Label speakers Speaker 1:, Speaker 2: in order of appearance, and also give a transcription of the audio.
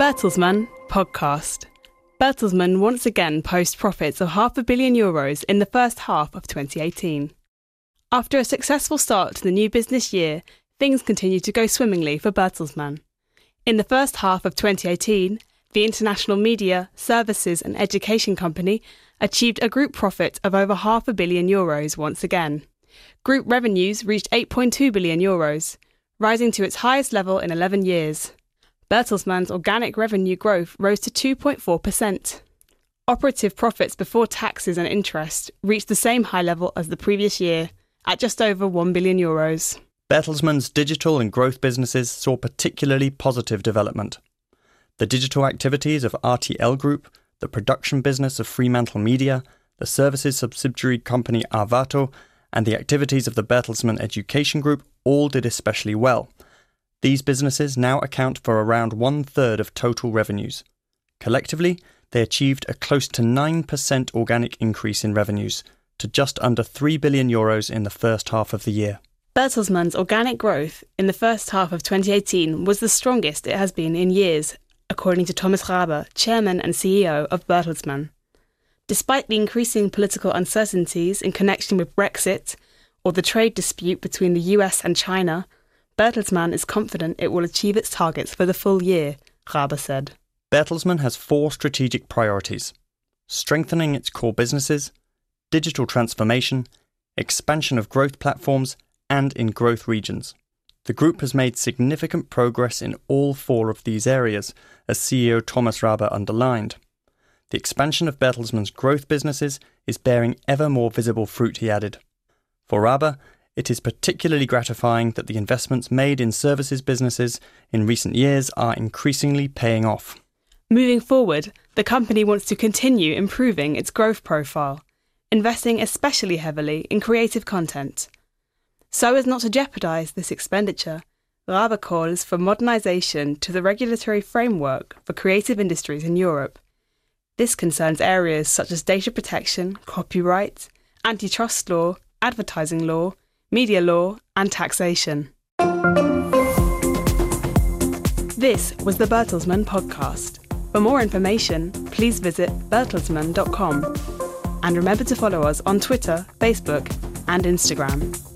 Speaker 1: Bertelsmann podcast. Bertelsmann once again post profits of half a billion euros in the first half of 2018. After a successful start to the new business year, things continue to go swimmingly for Bertelsmann. In the first half of 2018, the international media, services and education company achieved a group profit of over half a billion euros once again. Group revenues reached 8.2 billion euros, rising to its highest level in 11 years. Bertelsmann's organic revenue growth rose to 2.4%. Operative profits before taxes and interest reached the same high level as the previous year, at just over 1 billion euros.
Speaker 2: Bertelsmann's digital and growth businesses saw particularly positive development. The digital activities of RTL Group, the production business of Fremantle Media, the services subsidiary company Arvato, and the activities of the Bertelsmann Education Group all did especially well. These businesses now account for around one third of total revenues. Collectively, they achieved a close to 9% organic increase in revenues to just under 3 billion euros in the first half of the year.
Speaker 1: Bertelsmann's organic growth in the first half of 2018 was the strongest it has been in years, according to Thomas Rabe, chairman and CEO of Bertelsmann. Despite the increasing political uncertainties in connection with Brexit or the trade dispute between the US and China, Bertelsmann is confident it will achieve its targets for the full year, Rabe said.
Speaker 2: Bertelsmann has four strategic priorities strengthening its core businesses, digital transformation, expansion of growth platforms, and in growth regions. The group has made significant progress in all four of these areas, as CEO Thomas Rabe underlined. The expansion of Bertelsmann's growth businesses is bearing ever more visible fruit, he added. For Rabe, it is particularly gratifying that the investments made in services businesses in recent years are increasingly paying off.
Speaker 1: Moving forward, the company wants to continue improving its growth profile, investing especially heavily in creative content so as not to jeopardise this expenditure, Rabe calls for modernisation to the regulatory framework for creative industries in Europe. This concerns areas such as data protection, copyright, antitrust law, advertising law, media law, and taxation. This was the Bertelsmann podcast. For more information, please visit bertelsmann.com. And remember to follow us on Twitter, Facebook, and Instagram.